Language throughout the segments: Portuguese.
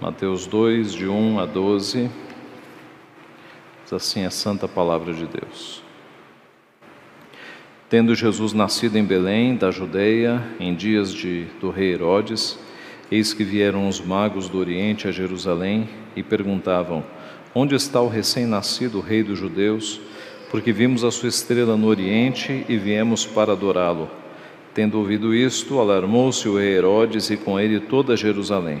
Mateus 2, de 1 a 12. Diz assim a santa palavra de Deus. Tendo Jesus nascido em Belém, da Judeia, em dias de, do rei Herodes, eis que vieram os magos do Oriente a Jerusalém e perguntavam: Onde está o recém-nascido rei dos judeus? Porque vimos a sua estrela no Oriente e viemos para adorá-lo. Tendo ouvido isto, alarmou-se o rei Herodes e com ele toda Jerusalém.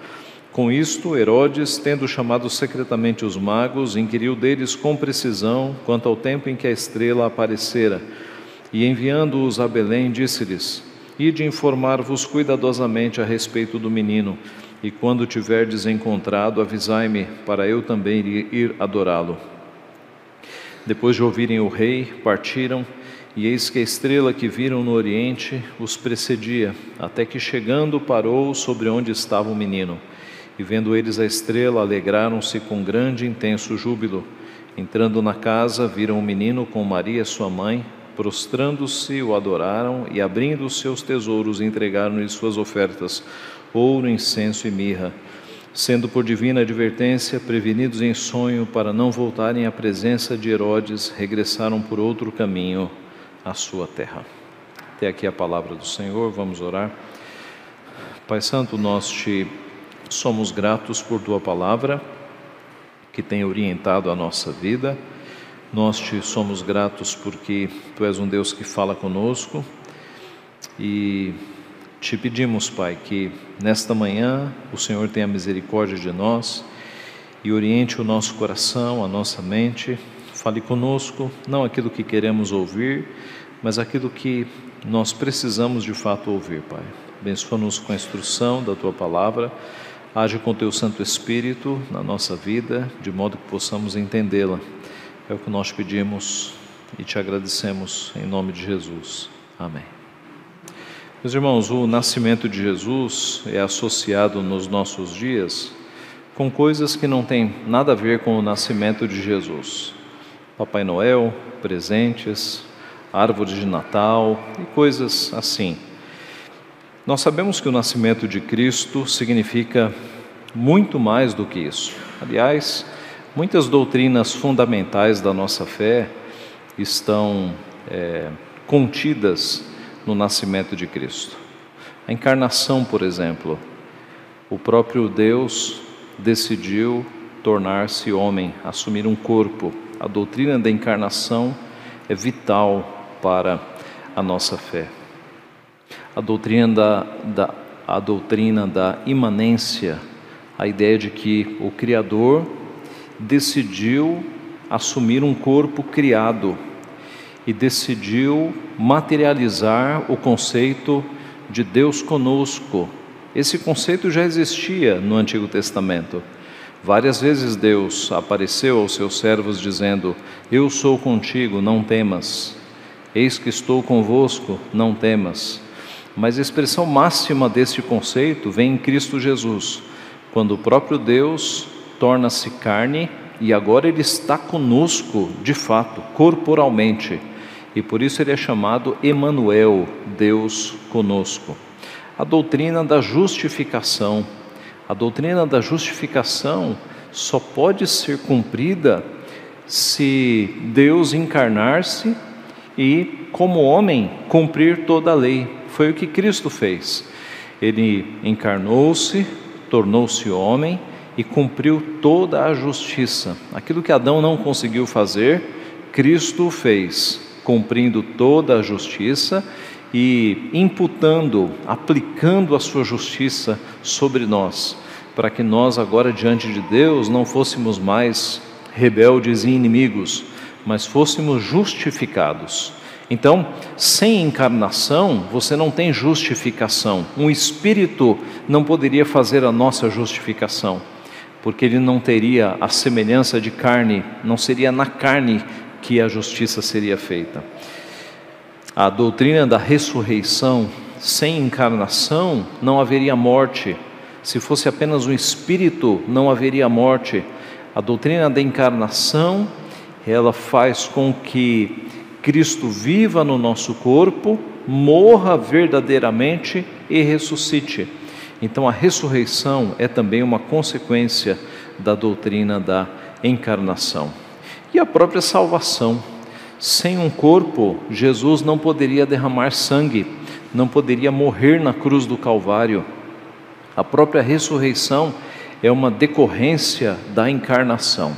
Com isto, Herodes, tendo chamado secretamente os magos, inquiriu deles com precisão quanto ao tempo em que a estrela aparecera, e enviando-os a Belém, disse-lhes: Ide informar-vos cuidadosamente a respeito do menino, e quando tiverdes encontrado, avisai-me, para eu também ir adorá-lo. Depois de ouvirem o rei, partiram, e eis que a estrela que viram no oriente os precedia, até que chegando parou sobre onde estava o menino. E vendo eles a estrela, alegraram-se com grande e intenso júbilo. Entrando na casa, viram o menino com Maria, sua mãe, prostrando-se, o adoraram e, abrindo os seus tesouros, entregaram-lhe suas ofertas: ouro, incenso e mirra. Sendo por divina advertência prevenidos em sonho para não voltarem à presença de Herodes, regressaram por outro caminho à sua terra. Até aqui a palavra do Senhor, vamos orar. Pai Santo, nós te Somos gratos por tua palavra que tem orientado a nossa vida. Nós te somos gratos porque tu és um Deus que fala conosco e te pedimos, Pai, que nesta manhã o Senhor tenha misericórdia de nós e oriente o nosso coração, a nossa mente. Fale conosco, não aquilo que queremos ouvir, mas aquilo que nós precisamos de fato ouvir, Pai. Abençoa-nos com a instrução da tua palavra Age com teu Santo Espírito na nossa vida, de modo que possamos entendê-la. É o que nós pedimos e te agradecemos em nome de Jesus. Amém. Meus irmãos, o nascimento de Jesus é associado nos nossos dias com coisas que não têm nada a ver com o nascimento de Jesus. Papai Noel, presentes, árvore de Natal e coisas assim. Nós sabemos que o nascimento de Cristo significa muito mais do que isso. Aliás, muitas doutrinas fundamentais da nossa fé estão é, contidas no nascimento de Cristo. A encarnação, por exemplo, o próprio Deus decidiu tornar-se homem, assumir um corpo. A doutrina da encarnação é vital para a nossa fé a doutrina da, da, a doutrina da imanência, a ideia de que o Criador decidiu assumir um corpo criado e decidiu materializar o conceito de Deus conosco. Esse conceito já existia no Antigo Testamento. Várias vezes Deus apareceu aos seus servos dizendo: Eu sou contigo, não temas. Eis que estou convosco, não temas. Mas a expressão máxima deste conceito vem em Cristo Jesus, quando o próprio Deus torna-se carne e agora ele está conosco, de fato, corporalmente. E por isso ele é chamado Emanuel, Deus conosco. A doutrina da justificação. A doutrina da justificação só pode ser cumprida se Deus encarnar-se e, como homem, cumprir toda a lei. Foi o que Cristo fez. Ele encarnou-se, tornou-se homem e cumpriu toda a justiça. Aquilo que Adão não conseguiu fazer, Cristo fez, cumprindo toda a justiça e imputando, aplicando a sua justiça sobre nós, para que nós agora diante de Deus não fôssemos mais rebeldes e inimigos, mas fôssemos justificados. Então, sem encarnação, você não tem justificação. Um espírito não poderia fazer a nossa justificação, porque ele não teria a semelhança de carne, não seria na carne que a justiça seria feita. a doutrina da ressurreição, sem encarnação não haveria morte. Se fosse apenas um espírito, não haveria morte. A doutrina da encarnação, ela faz com que Cristo viva no nosso corpo, morra verdadeiramente e ressuscite. Então a ressurreição é também uma consequência da doutrina da encarnação. E a própria salvação. Sem um corpo, Jesus não poderia derramar sangue, não poderia morrer na cruz do Calvário. A própria ressurreição é uma decorrência da encarnação.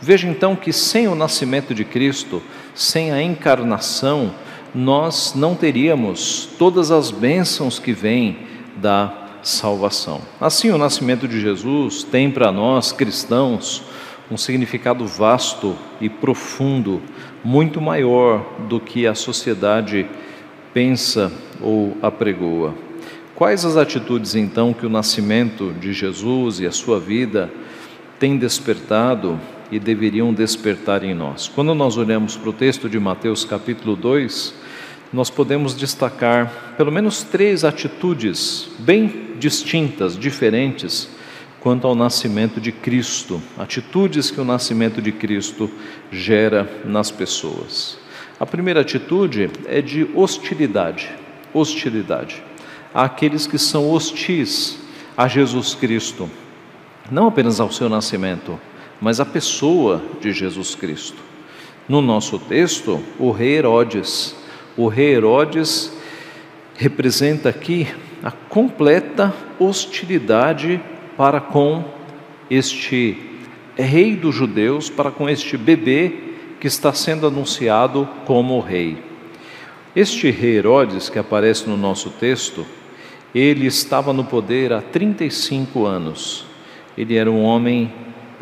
Veja então que sem o nascimento de Cristo, sem a encarnação, nós não teríamos todas as bênçãos que vêm da salvação. Assim, o nascimento de Jesus tem para nós cristãos um significado vasto e profundo, muito maior do que a sociedade pensa ou apregoa. Quais as atitudes então que o nascimento de Jesus e a sua vida têm despertado e deveriam despertar em nós? Quando nós olhamos para o texto de Mateus capítulo 2, nós podemos destacar pelo menos três atitudes bem distintas, diferentes, quanto ao nascimento de Cristo, atitudes que o nascimento de Cristo gera nas pessoas. A primeira atitude é de hostilidade, hostilidade àqueles que são hostis a Jesus Cristo, não apenas ao seu nascimento, mas à pessoa de Jesus Cristo. No nosso texto, o rei Herodes, o rei Herodes representa aqui a completa hostilidade para com este rei dos judeus, para com este bebê que está sendo anunciado como rei. Este rei Herodes, que aparece no nosso texto, ele estava no poder há 35 anos. Ele era um homem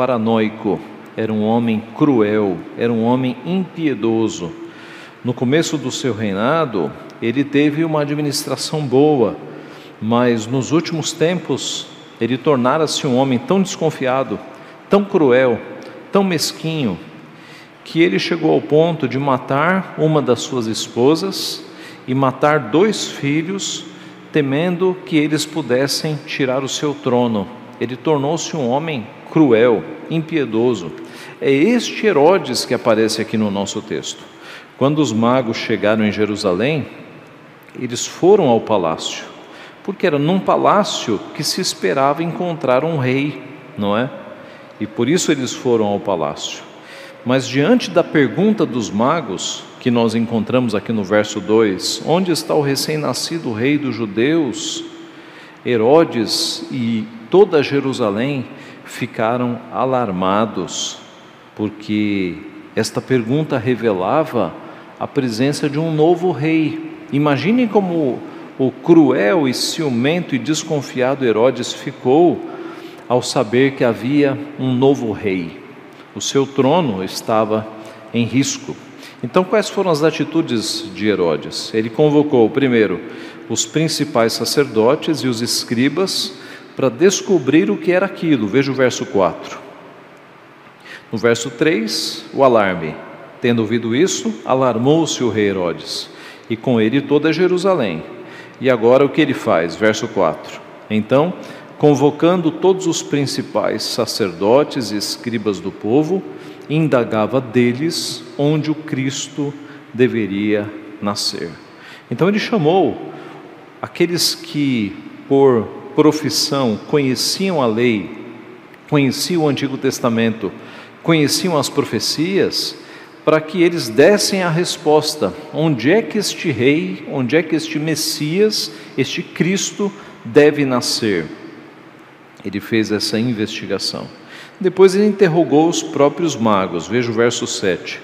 paranoico, era um homem cruel, era um homem impiedoso. No começo do seu reinado, ele teve uma administração boa, mas nos últimos tempos ele tornara-se um homem tão desconfiado, tão cruel, tão mesquinho, que ele chegou ao ponto de matar uma das suas esposas e matar dois filhos temendo que eles pudessem tirar o seu trono. Ele tornou-se um homem cruel, impiedoso. É este Herodes que aparece aqui no nosso texto. Quando os magos chegaram em Jerusalém, eles foram ao palácio, porque era num palácio que se esperava encontrar um rei, não é? E por isso eles foram ao palácio. Mas diante da pergunta dos magos, que nós encontramos aqui no verso 2: Onde está o recém-nascido rei dos judeus? Herodes e toda Jerusalém ficaram alarmados, porque esta pergunta revelava a presença de um novo rei. Imaginem como o cruel e ciumento e desconfiado Herodes ficou ao saber que havia um novo rei. O seu trono estava em risco. Então, quais foram as atitudes de Herodes? Ele convocou, primeiro, os principais sacerdotes e os escribas para descobrir o que era aquilo. Veja o verso 4. No verso 3, o alarme. Tendo ouvido isso, alarmou-se o rei Herodes, e com ele toda Jerusalém. E agora o que ele faz? Verso 4. Então, convocando todos os principais sacerdotes e escribas do povo, indagava deles onde o Cristo deveria nascer. Então ele chamou aqueles que, por profissão, conheciam a lei, conheciam o Antigo Testamento, conheciam as profecias, para que eles dessem a resposta: onde é que este rei, onde é que este Messias, este Cristo deve nascer? Ele fez essa investigação. Depois ele interrogou os próprios magos, veja o verso 7.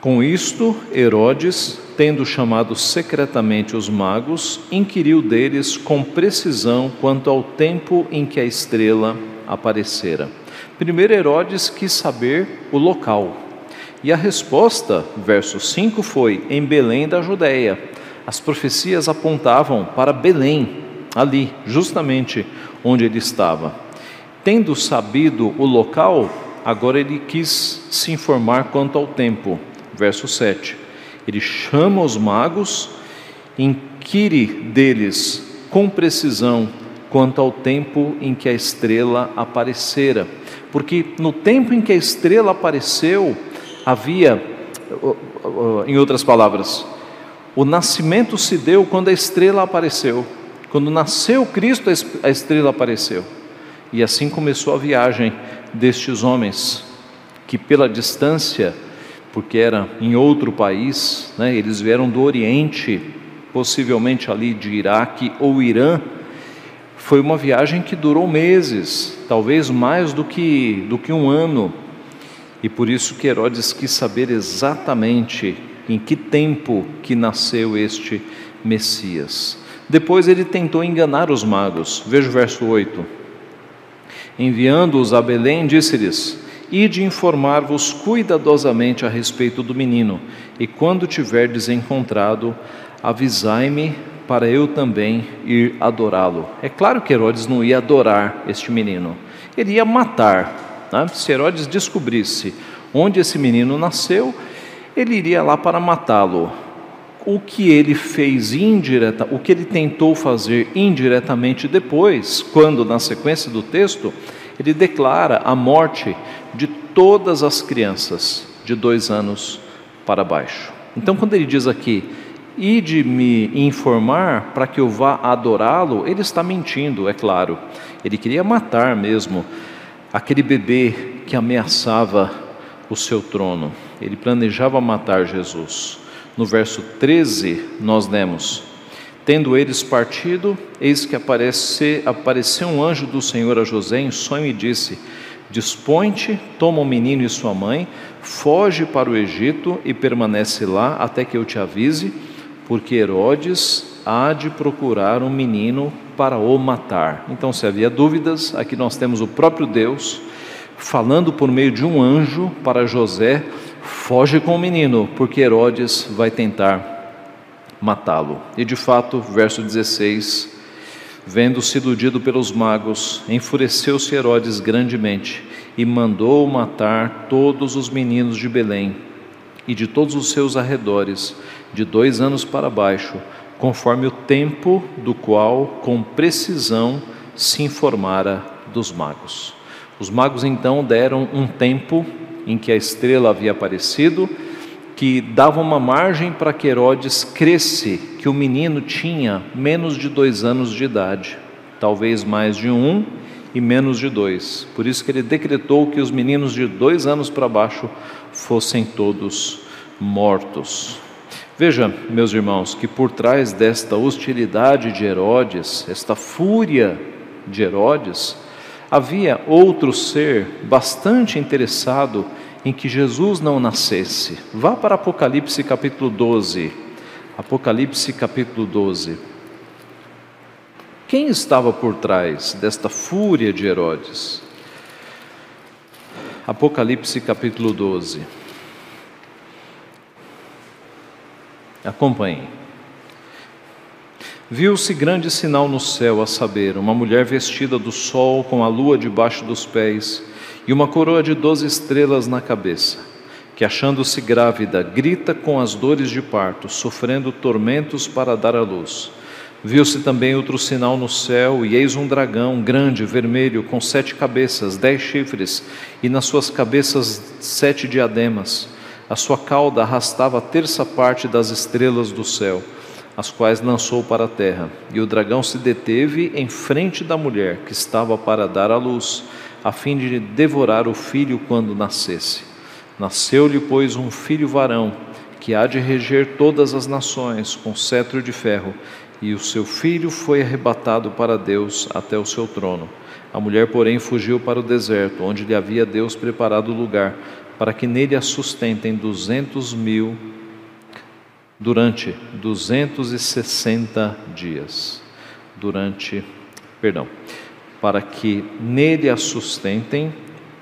Com isto, Herodes, tendo chamado secretamente os magos, inquiriu deles com precisão quanto ao tempo em que a estrela aparecera. Primeiro, Herodes quis saber o local. E a resposta, verso 5, foi: em Belém da Judéia. As profecias apontavam para Belém, ali, justamente onde ele estava. Tendo sabido o local, agora ele quis se informar quanto ao tempo. Verso 7. Ele chama os magos, inquire deles com precisão quanto ao tempo em que a estrela aparecera. Porque no tempo em que a estrela apareceu, havia, em outras palavras, o nascimento se deu quando a estrela apareceu. Quando nasceu Cristo, a estrela apareceu. E assim começou a viagem destes homens, que pela distância, porque era em outro país, né, eles vieram do Oriente, possivelmente ali de Iraque ou Irã, foi uma viagem que durou meses, talvez mais do que, do que um ano, e por isso que Herodes quis saber exatamente em que tempo que nasceu este Messias. Depois ele tentou enganar os magos. Veja o verso 8. Enviando-os a Belém, disse-lhes: Ide informar-vos cuidadosamente a respeito do menino, e quando tiverdes encontrado, avisai-me para eu também ir adorá-lo. É claro que Herodes não ia adorar este menino, ele ia matar. Né? Se Herodes descobrisse onde esse menino nasceu, ele iria lá para matá-lo. O que ele fez indireta, o que ele tentou fazer indiretamente depois, quando na sequência do texto ele declara a morte de todas as crianças de dois anos para baixo. Então, quando ele diz aqui, e de me informar para que eu vá adorá-lo, ele está mentindo, é claro. Ele queria matar mesmo aquele bebê que ameaçava o seu trono. Ele planejava matar Jesus. No verso 13, nós lemos: Tendo eles partido, eis que aparece, apareceu um anjo do Senhor a José em sonho e disse: Dispõe-te, toma o menino e sua mãe, foge para o Egito e permanece lá até que eu te avise porque Herodes há de procurar um menino para o matar. Então, se havia dúvidas, aqui nós temos o próprio Deus falando por meio de um anjo para José: foge com o menino, porque Herodes vai tentar matá-lo. E de fato, verso 16: vendo-se iludido pelos magos, enfureceu-se Herodes grandemente e mandou matar todos os meninos de Belém e de todos os seus arredores de dois anos para baixo, conforme o tempo do qual com precisão se informara dos magos. Os magos então deram um tempo em que a estrela havia aparecido, que dava uma margem para que Herodes cresce que o menino tinha menos de dois anos de idade, talvez mais de um e menos de dois. Por isso que ele decretou que os meninos de dois anos para baixo fossem todos mortos. Veja, meus irmãos, que por trás desta hostilidade de Herodes, esta fúria de Herodes, havia outro ser bastante interessado em que Jesus não nascesse. Vá para Apocalipse capítulo 12. Apocalipse capítulo 12. Quem estava por trás desta fúria de Herodes? Apocalipse capítulo 12. Acompanhe. Viu-se grande sinal no céu, a saber, uma mulher vestida do sol, com a lua debaixo dos pés e uma coroa de doze estrelas na cabeça, que, achando-se grávida, grita com as dores de parto, sofrendo tormentos para dar à luz. Viu-se também outro sinal no céu, e eis um dragão grande, vermelho, com sete cabeças, dez chifres, e nas suas cabeças sete diademas a sua cauda arrastava a terça parte das estrelas do céu, as quais lançou para a terra. E o dragão se deteve em frente da mulher que estava para dar à luz, a fim de devorar o filho quando nascesse. Nasceu-lhe, pois, um filho varão, que há de reger todas as nações com cetro de ferro, e o seu filho foi arrebatado para Deus até o seu trono. A mulher, porém, fugiu para o deserto, onde lhe havia Deus preparado lugar para que nele a sustentem duzentos mil durante duzentos e sessenta dias. Durante, perdão, para que nele a sustentem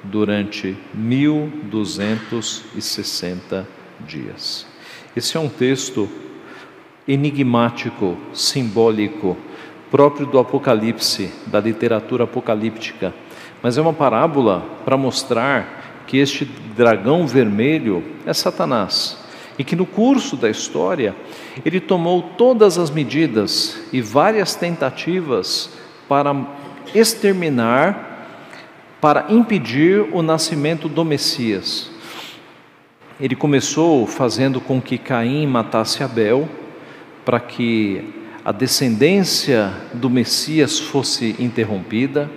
durante mil duzentos e sessenta dias. Esse é um texto enigmático, simbólico, próprio do Apocalipse, da literatura apocalíptica, mas é uma parábola para mostrar que este dragão vermelho é Satanás e que no curso da história ele tomou todas as medidas e várias tentativas para exterminar, para impedir o nascimento do Messias. Ele começou fazendo com que Caim matasse Abel, para que a descendência do Messias fosse interrompida.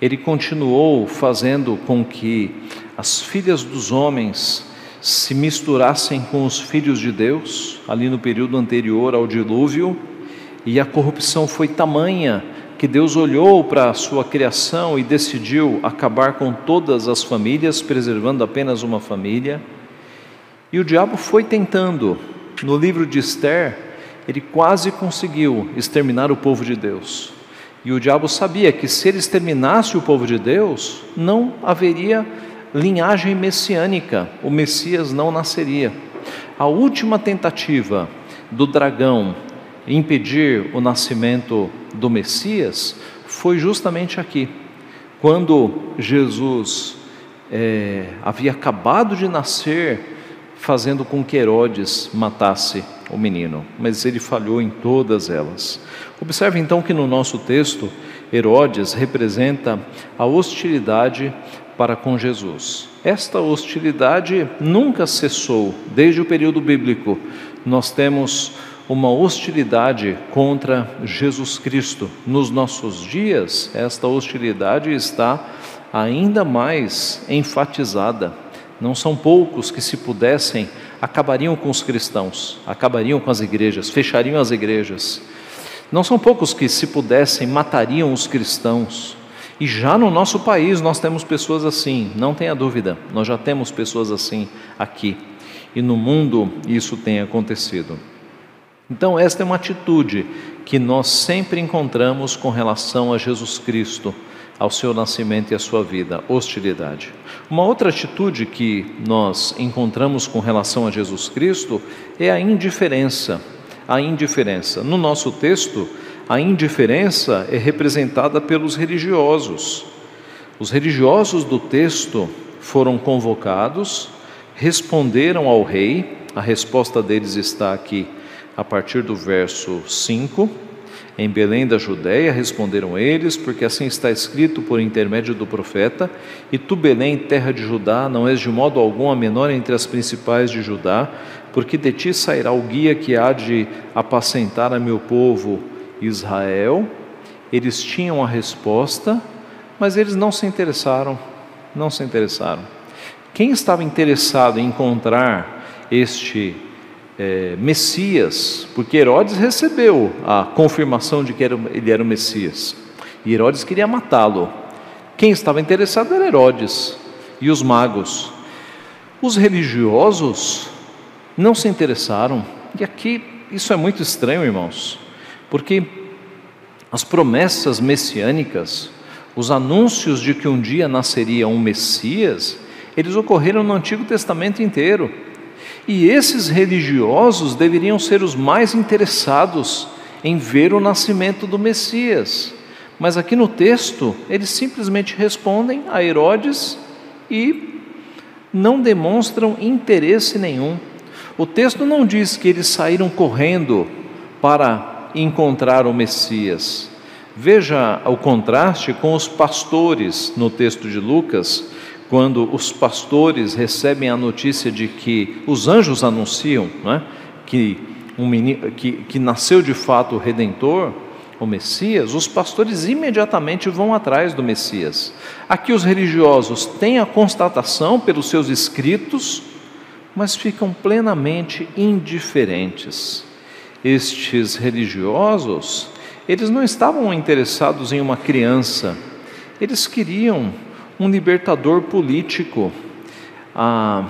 Ele continuou fazendo com que as filhas dos homens se misturassem com os filhos de Deus, ali no período anterior ao dilúvio, e a corrupção foi tamanha que Deus olhou para a sua criação e decidiu acabar com todas as famílias, preservando apenas uma família. E o diabo foi tentando. No livro de Esther, ele quase conseguiu exterminar o povo de Deus. E o diabo sabia que se ele exterminasse o povo de Deus, não haveria linhagem messiânica, o Messias não nasceria. A última tentativa do dragão impedir o nascimento do Messias foi justamente aqui, quando Jesus é, havia acabado de nascer, fazendo com que Herodes matasse o menino, mas ele falhou em todas elas. Observe então que no nosso texto, Herodes representa a hostilidade para com Jesus. Esta hostilidade nunca cessou, desde o período bíblico. Nós temos uma hostilidade contra Jesus Cristo. Nos nossos dias, esta hostilidade está ainda mais enfatizada. Não são poucos que, se pudessem, acabariam com os cristãos, acabariam com as igrejas, fechariam as igrejas. Não são poucos que, se pudessem, matariam os cristãos. E já no nosso país nós temos pessoas assim, não tenha dúvida, nós já temos pessoas assim aqui. E no mundo isso tem acontecido. Então, esta é uma atitude que nós sempre encontramos com relação a Jesus Cristo, ao seu nascimento e à sua vida, hostilidade. Uma outra atitude que nós encontramos com relação a Jesus Cristo é a indiferença. A indiferença. No nosso texto, a indiferença é representada pelos religiosos. Os religiosos do texto foram convocados, responderam ao rei, a resposta deles está aqui a partir do verso 5. Em Belém da Judéia responderam eles, porque assim está escrito por intermédio do profeta: E tu, Belém, terra de Judá, não és de modo algum a menor entre as principais de Judá, porque de ti sairá o guia que há de apacentar a meu povo Israel, eles tinham a resposta, mas eles não se interessaram, não se interessaram. Quem estava interessado em encontrar este é, Messias, porque Herodes recebeu a confirmação de que era, ele era o Messias, e Herodes queria matá-lo. Quem estava interessado era Herodes e os magos. Os religiosos não se interessaram, e aqui isso é muito estranho, irmãos. Porque as promessas messiânicas, os anúncios de que um dia nasceria um Messias, eles ocorreram no Antigo Testamento inteiro. E esses religiosos deveriam ser os mais interessados em ver o nascimento do Messias. Mas aqui no texto, eles simplesmente respondem a Herodes e não demonstram interesse nenhum. O texto não diz que eles saíram correndo para encontrar o Messias. Veja o contraste com os pastores no texto de Lucas, quando os pastores recebem a notícia de que os anjos anunciam é? que, um menino, que, que nasceu de fato o Redentor, o Messias, os pastores imediatamente vão atrás do Messias. Aqui os religiosos têm a constatação pelos seus escritos, mas ficam plenamente indiferentes estes religiosos, eles não estavam interessados em uma criança, eles queriam um libertador político. Ah,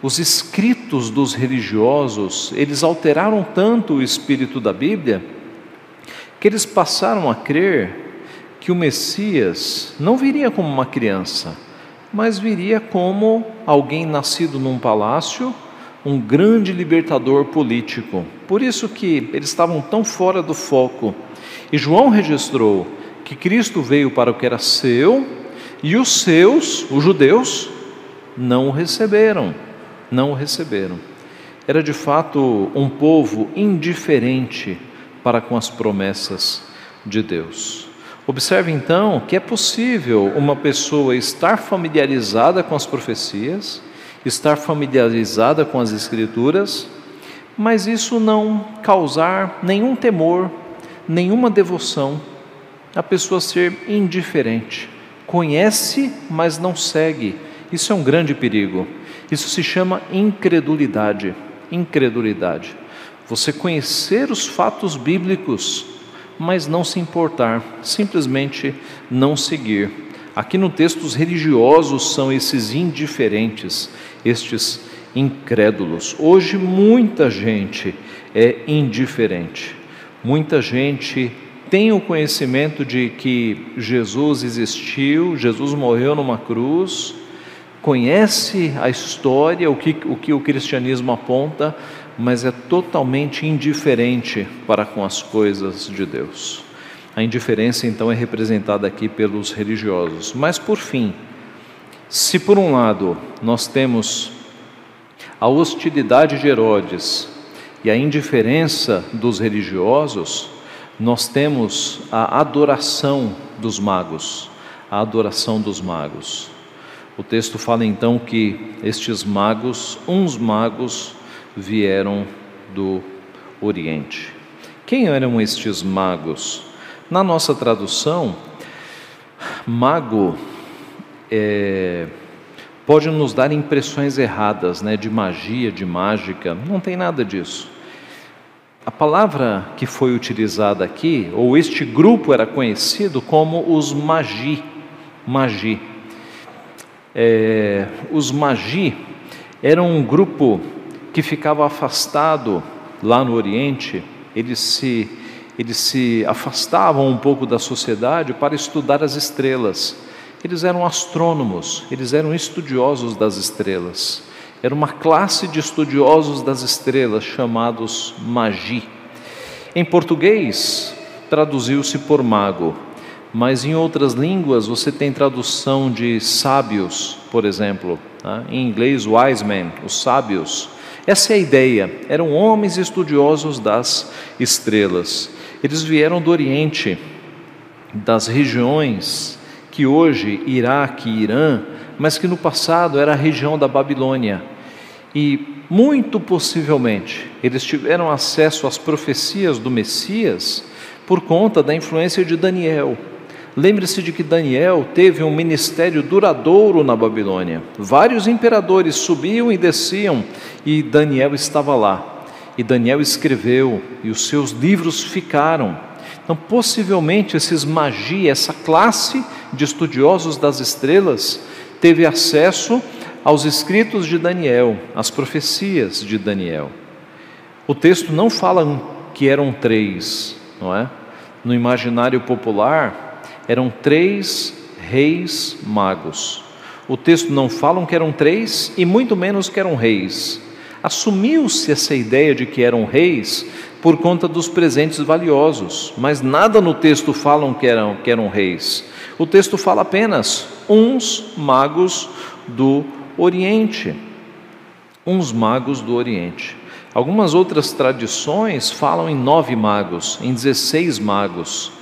os escritos dos religiosos, eles alteraram tanto o espírito da Bíblia, que eles passaram a crer que o Messias não viria como uma criança, mas viria como alguém nascido num palácio, um grande libertador político. Por isso que eles estavam tão fora do foco. E João registrou que Cristo veio para o que era seu e os seus, os judeus, não o receberam. Não o receberam. era de fato um povo indiferente para com as promessas de Deus. Observe então que é possível uma pessoa estar familiarizada com as profecias, estar familiarizada com as Escrituras, mas isso não causar nenhum temor, nenhuma devoção, a pessoa ser indiferente. Conhece, mas não segue. Isso é um grande perigo. Isso se chama incredulidade. Incredulidade. Você conhecer os fatos bíblicos, mas não se importar, simplesmente não seguir. Aqui no texto, os religiosos são esses indiferentes, estes incrédulos. Hoje, muita gente é indiferente, muita gente tem o conhecimento de que Jesus existiu, Jesus morreu numa cruz, conhece a história, o que o, que o cristianismo aponta, mas é totalmente indiferente para com as coisas de Deus. A indiferença então é representada aqui pelos religiosos. Mas por fim, se por um lado nós temos a hostilidade de Herodes e a indiferença dos religiosos, nós temos a adoração dos magos, a adoração dos magos. O texto fala então que estes magos, uns magos, vieram do Oriente. Quem eram estes magos? Na nossa tradução, mago é, pode nos dar impressões erradas, né, de magia, de mágica. Não tem nada disso. A palavra que foi utilizada aqui, ou este grupo era conhecido como os magi. Magi. É, os magi eram um grupo que ficava afastado lá no Oriente, eles se, eles se afastavam um pouco da sociedade para estudar as estrelas. Eles eram astrônomos, eles eram estudiosos das estrelas. Era uma classe de estudiosos das estrelas chamados magi. Em português, traduziu-se por mago, mas em outras línguas você tem tradução de sábios, por exemplo. Né? Em inglês, wise men, os sábios. Essa é a ideia. Eram homens estudiosos das estrelas. Eles vieram do Oriente, das regiões que hoje Iraque e Irã, mas que no passado era a região da Babilônia. E muito possivelmente eles tiveram acesso às profecias do Messias por conta da influência de Daniel. Lembre-se de que Daniel teve um ministério duradouro na Babilônia. Vários imperadores subiam e desciam e Daniel estava lá. E Daniel escreveu e os seus livros ficaram. Então, possivelmente, esses magia, essa classe de estudiosos das estrelas, teve acesso aos escritos de Daniel, às profecias de Daniel. O texto não fala que eram três, não é? No imaginário popular, eram três reis magos. O texto não fala que eram três e muito menos que eram reis. Assumiu-se essa ideia de que eram reis por conta dos presentes valiosos, mas nada no texto falam que eram, que eram reis. O texto fala apenas uns magos do Oriente. Uns magos do Oriente. Algumas outras tradições falam em nove magos, em dezesseis magos.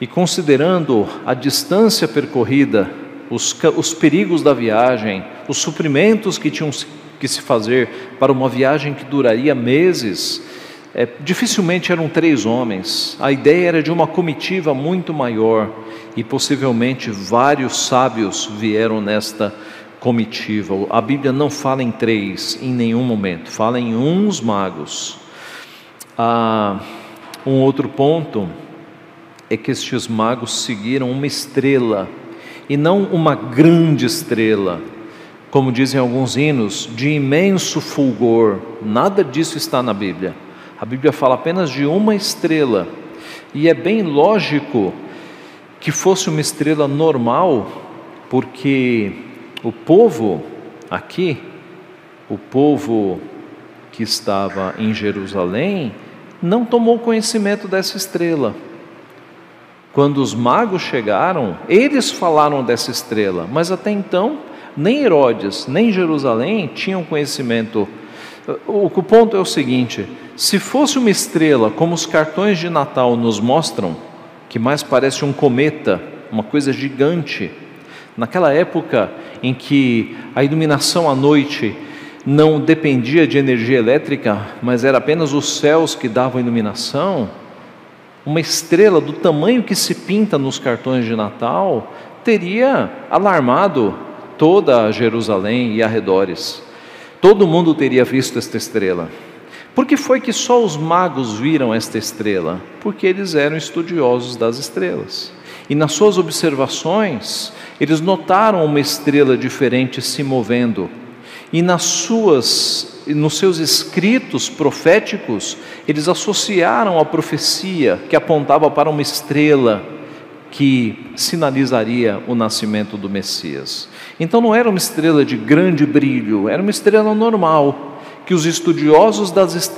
E considerando a distância percorrida, os, os perigos da viagem, os suprimentos que tinham que se fazer para uma viagem que duraria meses, é, dificilmente eram três homens. A ideia era de uma comitiva muito maior e possivelmente vários sábios vieram nesta comitiva. A Bíblia não fala em três em nenhum momento, fala em uns magos. Ah, um outro ponto é que estes magos seguiram uma estrela e não uma grande estrela, como dizem alguns hinos, de imenso fulgor. Nada disso está na Bíblia. A Bíblia fala apenas de uma estrela. E é bem lógico que fosse uma estrela normal, porque o povo aqui, o povo que estava em Jerusalém, não tomou conhecimento dessa estrela. Quando os magos chegaram, eles falaram dessa estrela, mas até então nem Herodes, nem Jerusalém tinham conhecimento O, ponto é o seguinte: se fosse uma estrela, como os cartões de Natal nos mostram, que mais parece um cometa, uma coisa gigante, naquela época em que a iluminação à noite não dependia de energia elétrica, mas era apenas os céus que davam iluminação, uma estrela do tamanho que se pinta nos cartões de Natal teria alarmado toda Jerusalém e arredores. Todo mundo teria visto esta estrela. Por que foi que só os magos viram esta estrela? Porque eles eram estudiosos das estrelas. E nas suas observações, eles notaram uma estrela diferente se movendo. E nas suas nos seus escritos proféticos, eles associaram a profecia que apontava para uma estrela que sinalizaria o nascimento do Messias. Então não era uma estrela de grande brilho, era uma estrela normal, que os estudiosos das,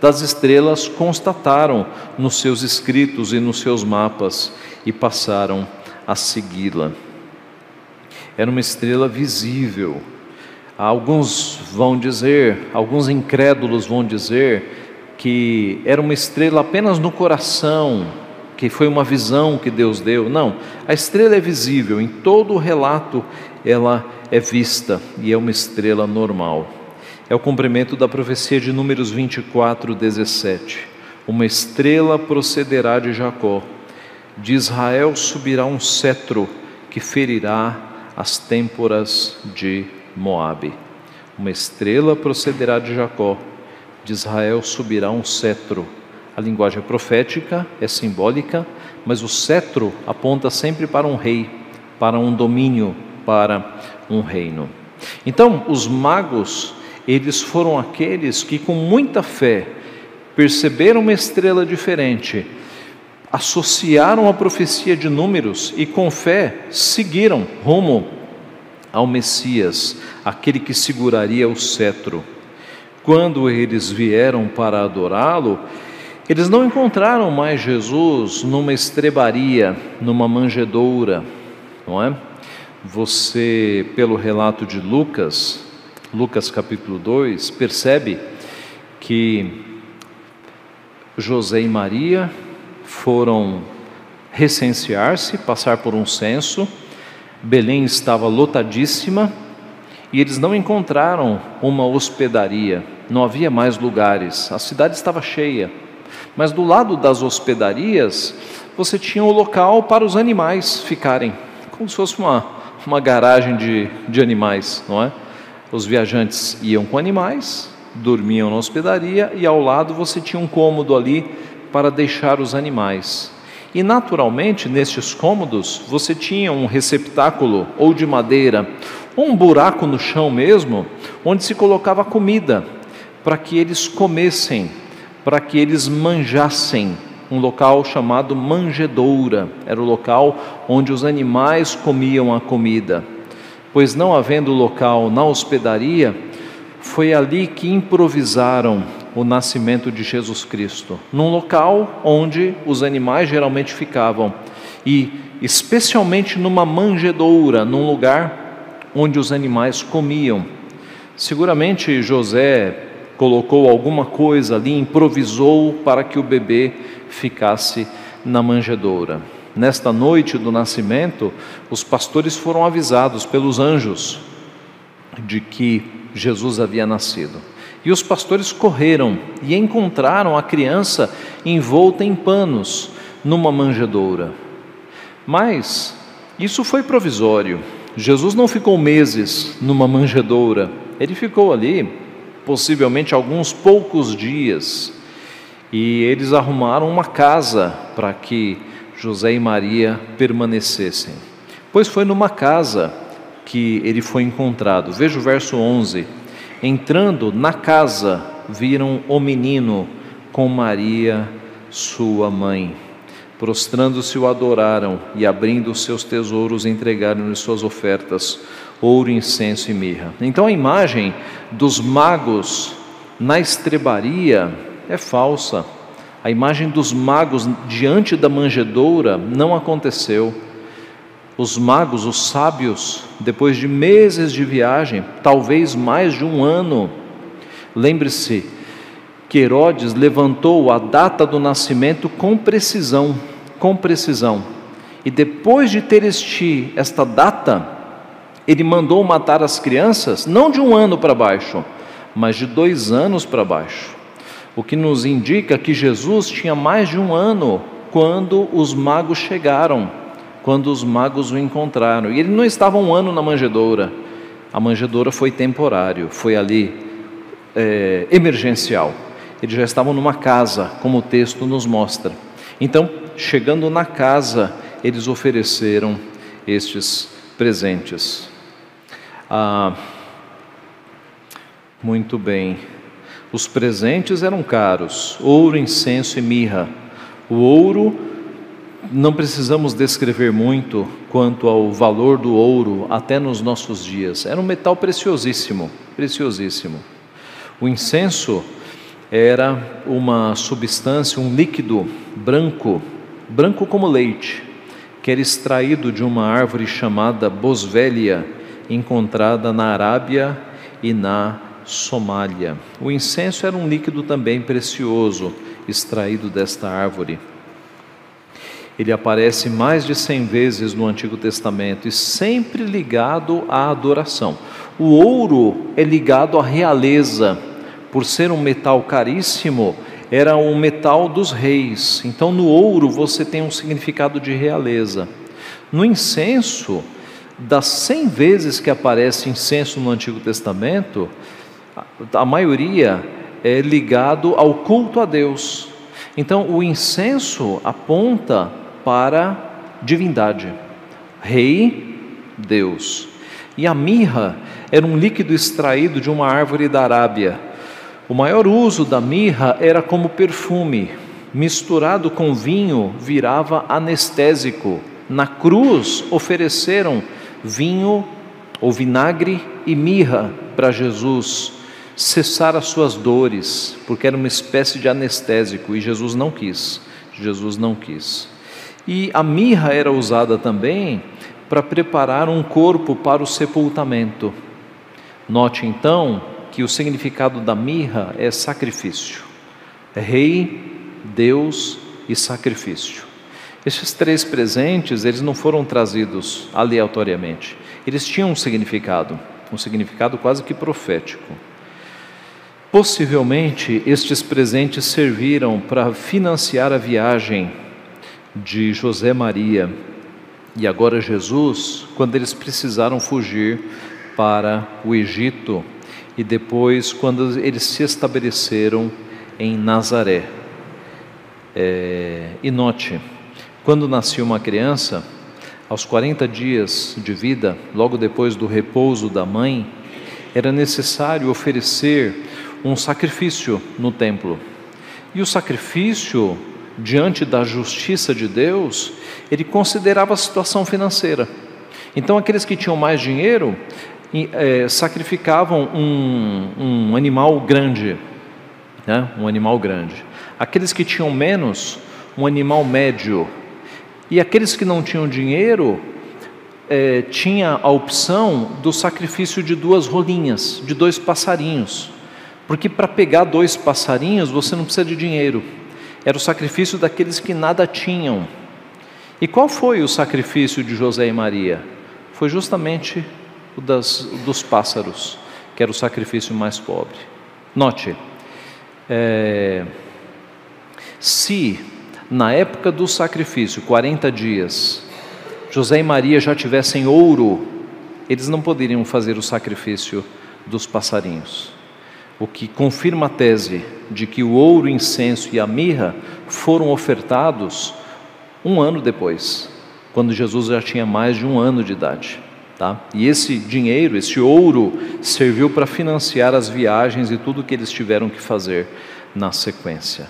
das estrelas constataram nos seus escritos e nos seus mapas e passaram a segui-la. Era uma estrela visível. Alguns vão dizer, alguns incrédulos vão dizer que era uma estrela apenas no coração, que foi uma visão que Deus deu. Não, a estrela é visível, em todo o relato ela é vista e é uma estrela normal. É o cumprimento da profecia de Números 24, 17. Uma estrela procederá de Jacó, de Israel subirá um cetro que ferirá as têmporas de Moabe. Uma estrela procederá de Jacó, de Israel subirá um cetro a linguagem é profética, é simbólica, mas o cetro aponta sempre para um rei, para um domínio, para um reino. Então, os magos, eles foram aqueles que com muita fé perceberam uma estrela diferente, associaram a profecia de números e com fé seguiram rumo ao Messias, aquele que seguraria o cetro. Quando eles vieram para adorá-lo, eles não encontraram mais Jesus numa estrebaria, numa manjedoura, não é? Você, pelo relato de Lucas, Lucas capítulo 2, percebe que José e Maria foram recensear-se, passar por um censo. Belém estava lotadíssima e eles não encontraram uma hospedaria, não havia mais lugares, a cidade estava cheia. Mas do lado das hospedarias, você tinha o local para os animais ficarem, como se fosse uma, uma garagem de, de animais, não é? Os viajantes iam com animais, dormiam na hospedaria e ao lado você tinha um cômodo ali para deixar os animais. E naturalmente, nestes cômodos, você tinha um receptáculo ou de madeira, ou um buraco no chão mesmo, onde se colocava comida para que eles comessem para que eles manjassem, um local chamado manjedoura, era o local onde os animais comiam a comida. Pois não havendo local na hospedaria, foi ali que improvisaram o nascimento de Jesus Cristo, num local onde os animais geralmente ficavam e especialmente numa manjedoura, num lugar onde os animais comiam. Seguramente José colocou alguma coisa ali, improvisou para que o bebê ficasse na manjedoura. Nesta noite do nascimento, os pastores foram avisados pelos anjos de que Jesus havia nascido. E os pastores correram e encontraram a criança envolta em panos numa manjedoura. Mas isso foi provisório. Jesus não ficou meses numa manjedoura, ele ficou ali possivelmente alguns poucos dias, e eles arrumaram uma casa para que José e Maria permanecessem. Pois foi numa casa que ele foi encontrado. Veja o verso 11. Entrando na casa, viram o menino com Maria, sua mãe. Prostrando-se, o adoraram e, abrindo seus tesouros, entregaram-lhe suas ofertas ouro, incenso e mirra. Então a imagem dos magos na estrebaria é falsa. A imagem dos magos diante da manjedoura não aconteceu. Os magos, os sábios, depois de meses de viagem, talvez mais de um ano, Lembre-se que Herodes levantou a data do nascimento com precisão, com precisão. E depois de ter este, esta data, ele mandou matar as crianças, não de um ano para baixo, mas de dois anos para baixo. O que nos indica que Jesus tinha mais de um ano quando os magos chegaram, quando os magos o encontraram. E ele não estava um ano na manjedoura. A manjedoura foi temporário, foi ali é, emergencial. Eles já estavam numa casa, como o texto nos mostra. Então, chegando na casa, eles ofereceram estes presentes. Ah, muito bem. Os presentes eram caros: ouro, incenso e mirra. O ouro, não precisamos descrever muito quanto ao valor do ouro até nos nossos dias. Era um metal preciosíssimo, preciosíssimo. O incenso era uma substância, um líquido branco, branco como leite, que era extraído de uma árvore chamada boswellia, encontrada na Arábia e na Somália. O incenso era um líquido também precioso, extraído desta árvore. Ele aparece mais de cem vezes no Antigo Testamento e sempre ligado à adoração. O ouro é ligado à realeza, por ser um metal caríssimo, era um metal dos reis. Então, no ouro você tem um significado de realeza. No incenso, das cem vezes que aparece incenso no Antigo Testamento, a maioria é ligado ao culto a Deus. Então, o incenso aponta para divindade, Rei, Deus. E a mirra era um líquido extraído de uma árvore da Arábia o maior uso da mirra era como perfume, misturado com vinho, virava anestésico. Na cruz ofereceram vinho ou vinagre e mirra para Jesus cessar as suas dores, porque era uma espécie de anestésico e Jesus não quis. Jesus não quis. E a mirra era usada também para preparar um corpo para o sepultamento. Note então que o significado da mirra é sacrifício. É rei, Deus e sacrifício. Esses três presentes, eles não foram trazidos aleatoriamente. Eles tinham um significado, um significado quase que profético. Possivelmente, estes presentes serviram para financiar a viagem de José Maria e agora Jesus, quando eles precisaram fugir para o Egito e depois quando eles se estabeleceram em Nazaré. É, e note, quando nascia uma criança, aos 40 dias de vida, logo depois do repouso da mãe, era necessário oferecer um sacrifício no templo. E o sacrifício, diante da justiça de Deus, ele considerava a situação financeira. Então, aqueles que tinham mais dinheiro é, sacrificavam um, um, animal grande, né? um animal grande. Aqueles que tinham menos, um animal médio. E aqueles que não tinham dinheiro, é, tinha a opção do sacrifício de duas rolinhas, de dois passarinhos. Porque para pegar dois passarinhos você não precisa de dinheiro. Era o sacrifício daqueles que nada tinham. E qual foi o sacrifício de José e Maria? Foi justamente o das, dos pássaros, que era o sacrifício mais pobre. Note, é, se na época do sacrifício, 40 dias, José e Maria já tivessem ouro, eles não poderiam fazer o sacrifício dos passarinhos. O que confirma a tese de que o ouro, o incenso e a mirra foram ofertados um ano depois, quando Jesus já tinha mais de um ano de idade. Tá? E esse dinheiro, esse ouro, serviu para financiar as viagens e tudo que eles tiveram que fazer na sequência.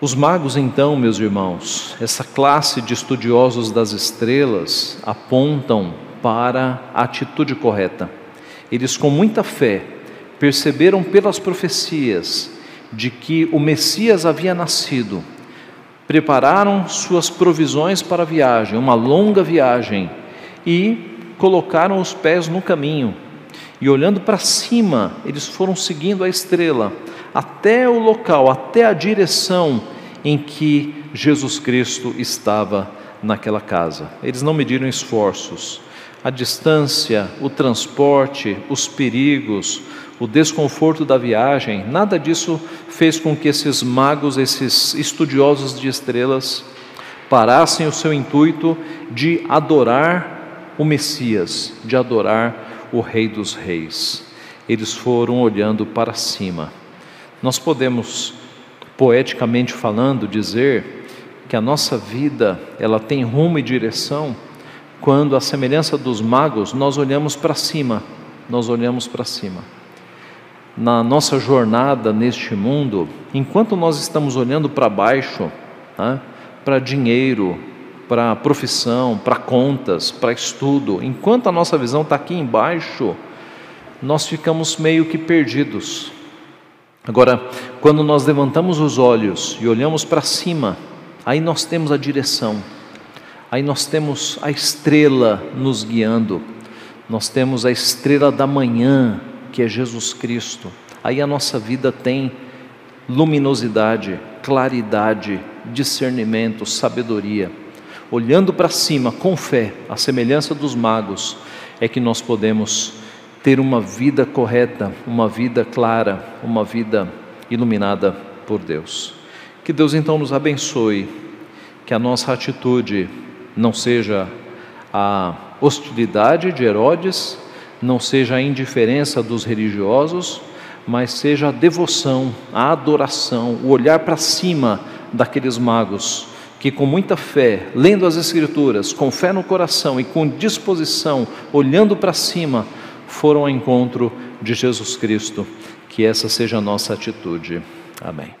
Os magos, então, meus irmãos, essa classe de estudiosos das estrelas, apontam para a atitude correta. Eles, com muita fé, perceberam pelas profecias de que o Messias havia nascido, prepararam suas provisões para a viagem, uma longa viagem, e colocaram os pés no caminho. E olhando para cima, eles foram seguindo a estrela até o local, até a direção em que Jesus Cristo estava naquela casa. Eles não mediram esforços. A distância, o transporte, os perigos, o desconforto da viagem, nada disso fez com que esses magos, esses estudiosos de estrelas, parassem o seu intuito de adorar o Messias, de adorar o Rei dos Reis. Eles foram olhando para cima. Nós podemos, poeticamente falando, dizer que a nossa vida ela tem rumo e direção quando, à semelhança dos magos, nós olhamos para cima. Nós olhamos para cima na nossa jornada neste mundo, enquanto nós estamos olhando para baixo, né, para dinheiro, para profissão, para contas, para estudo, enquanto a nossa visão está aqui embaixo, nós ficamos meio que perdidos. Agora, quando nós levantamos os olhos e olhamos para cima, aí nós temos a direção, aí nós temos a estrela nos guiando, nós temos a estrela da manhã que é Jesus Cristo, aí a nossa vida tem luminosidade, claridade, discernimento, sabedoria. Olhando para cima com fé, a semelhança dos magos, é que nós podemos ter uma vida correta, uma vida clara, uma vida iluminada por Deus. Que Deus então nos abençoe, que a nossa atitude não seja a hostilidade de Herodes, não seja a indiferença dos religiosos, mas seja a devoção, a adoração, o olhar para cima daqueles magos que, com muita fé, lendo as Escrituras, com fé no coração e com disposição, olhando para cima, foram ao encontro de Jesus Cristo. Que essa seja a nossa atitude. Amém.